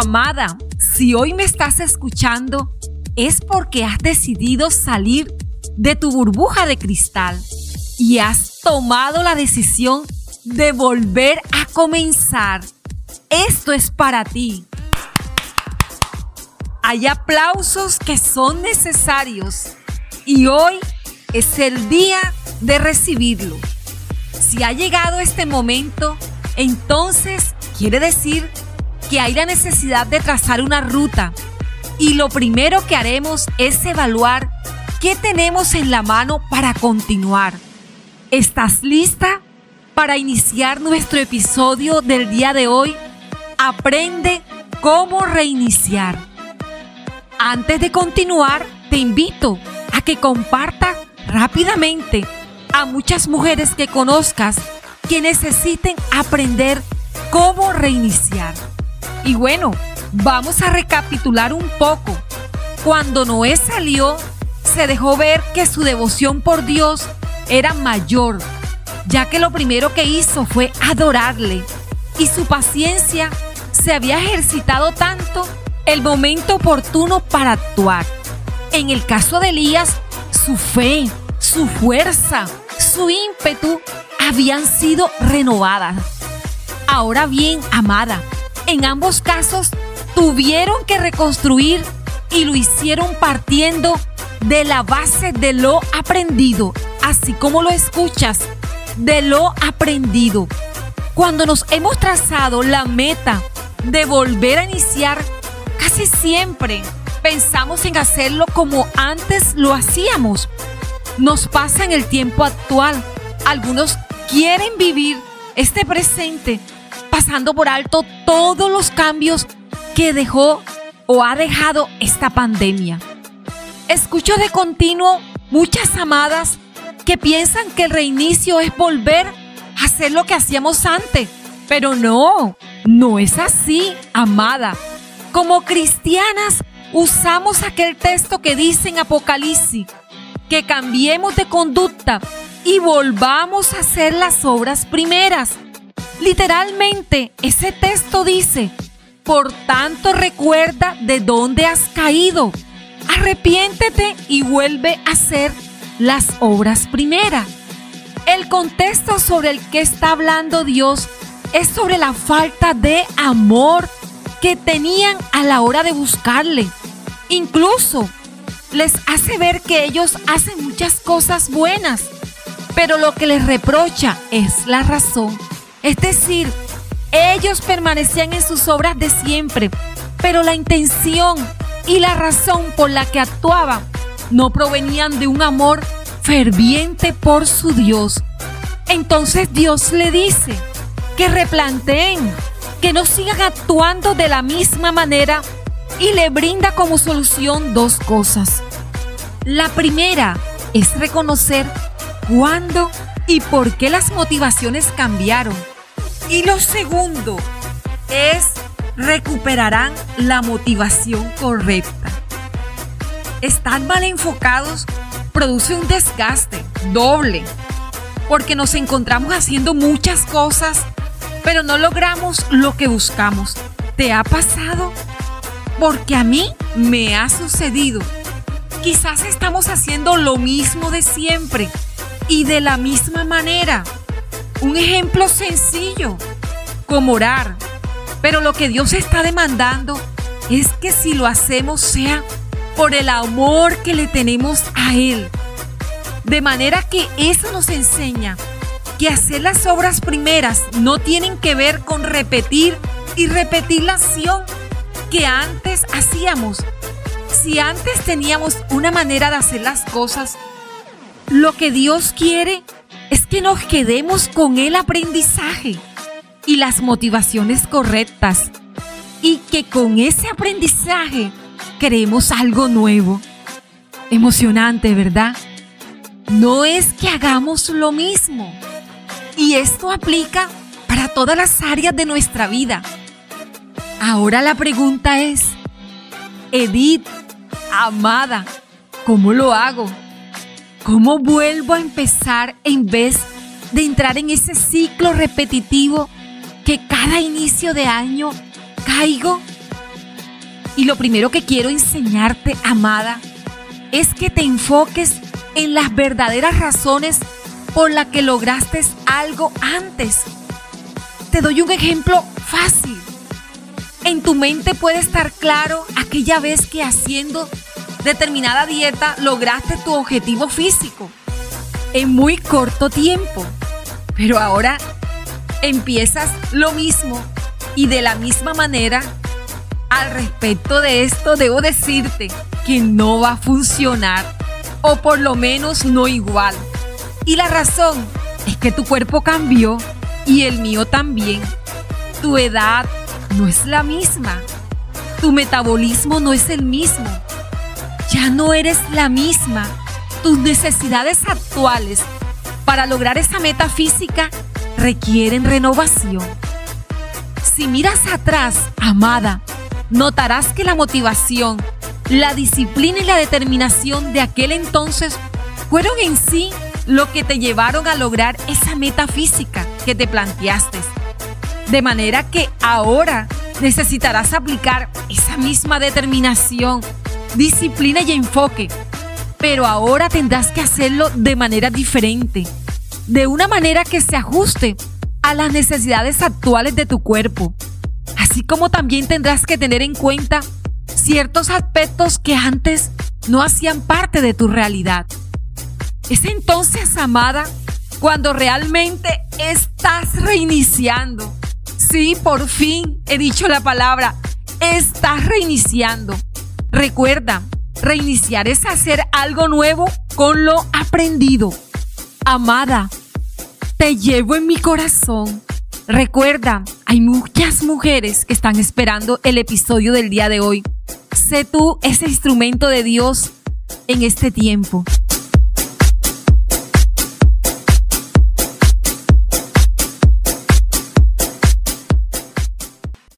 Amada, si hoy me estás escuchando, es porque has decidido salir de tu burbuja de cristal y has tomado la decisión de volver a comenzar. Esto es para ti. Hay aplausos que son necesarios y hoy es el día de recibirlo. Si ha llegado este momento, entonces quiere decir que hay la necesidad de trazar una ruta y lo primero que haremos es evaluar qué tenemos en la mano para continuar. ¿Estás lista para iniciar nuestro episodio del día de hoy? Aprende cómo reiniciar. Antes de continuar, te invito a que compartas rápidamente a muchas mujeres que conozcas que necesiten aprender cómo reiniciar. Y bueno, vamos a recapitular un poco. Cuando Noé salió, se dejó ver que su devoción por Dios era mayor, ya que lo primero que hizo fue adorarle y su paciencia se había ejercitado tanto el momento oportuno para actuar. En el caso de Elías, su fe, su fuerza, su ímpetu habían sido renovadas. Ahora bien, amada, en ambos casos tuvieron que reconstruir y lo hicieron partiendo de la base de lo aprendido, así como lo escuchas, de lo aprendido. Cuando nos hemos trazado la meta de volver a iniciar, casi siempre pensamos en hacerlo como antes lo hacíamos. Nos pasa en el tiempo actual. Algunos quieren vivir este presente por alto todos los cambios que dejó o ha dejado esta pandemia. Escucho de continuo muchas amadas que piensan que el reinicio es volver a hacer lo que hacíamos antes. Pero no, no es así, amada. Como cristianas usamos aquel texto que dice en Apocalipsis, que cambiemos de conducta y volvamos a hacer las obras primeras. Literalmente, ese texto dice, por tanto recuerda de dónde has caído, arrepiéntete y vuelve a hacer las obras primeras. El contexto sobre el que está hablando Dios es sobre la falta de amor que tenían a la hora de buscarle. Incluso les hace ver que ellos hacen muchas cosas buenas, pero lo que les reprocha es la razón es decir, ellos permanecían en sus obras de siempre, pero la intención y la razón por la que actuaban no provenían de un amor ferviente por su Dios. Entonces Dios le dice que replanteen, que no sigan actuando de la misma manera y le brinda como solución dos cosas. La primera es reconocer cuándo y por qué las motivaciones cambiaron. Y lo segundo es recuperarán la motivación correcta. Estar mal enfocados produce un desgaste doble, porque nos encontramos haciendo muchas cosas, pero no logramos lo que buscamos. ¿Te ha pasado? Porque a mí me ha sucedido. Quizás estamos haciendo lo mismo de siempre y de la misma manera. Un ejemplo sencillo, como orar. Pero lo que Dios está demandando es que si lo hacemos sea por el amor que le tenemos a Él. De manera que eso nos enseña que hacer las obras primeras no tienen que ver con repetir y repetir la acción que antes hacíamos. Si antes teníamos una manera de hacer las cosas, lo que Dios quiere es que nos quedemos con el aprendizaje y las motivaciones correctas y que con ese aprendizaje creemos algo nuevo. Emocionante, ¿verdad? No es que hagamos lo mismo. Y esto aplica para todas las áreas de nuestra vida. Ahora la pregunta es, Edith, amada, ¿cómo lo hago? ¿Cómo vuelvo a empezar en vez de entrar en ese ciclo repetitivo que cada inicio de año caigo Y lo primero que quiero enseñarte, amada, es que te enfoques en las verdaderas razones por las que lograste algo antes. Te doy un ejemplo fácil. En tu mente puede estar claro aquella vez que haciendo determinada dieta lograste tu objetivo físico en muy corto tiempo. Pero ahora empiezas lo mismo y de la misma manera. Al respecto de esto debo decirte que no va a funcionar o por lo menos no igual. Y la razón es que tu cuerpo cambió y el mío también. Tu edad no es la misma. Tu metabolismo no es el mismo. Ya no eres la misma. Tus necesidades actuales para lograr esa meta física requieren renovación. Si miras atrás, amada, notarás que la motivación, la disciplina y la determinación de aquel entonces fueron en sí lo que te llevaron a lograr esa meta física que te planteaste. De manera que ahora necesitarás aplicar esa misma determinación, disciplina y enfoque. Pero ahora tendrás que hacerlo de manera diferente, de una manera que se ajuste a las necesidades actuales de tu cuerpo. Así como también tendrás que tener en cuenta ciertos aspectos que antes no hacían parte de tu realidad. Es entonces, amada, cuando realmente estás reiniciando. Sí, por fin he dicho la palabra, estás reiniciando. Recuerda, reiniciar es hacer algo nuevo con lo aprendido. Amada, te llevo en mi corazón. Recuerda, hay muchas mujeres que están esperando el episodio del día de hoy. Sé tú ese instrumento de Dios en este tiempo.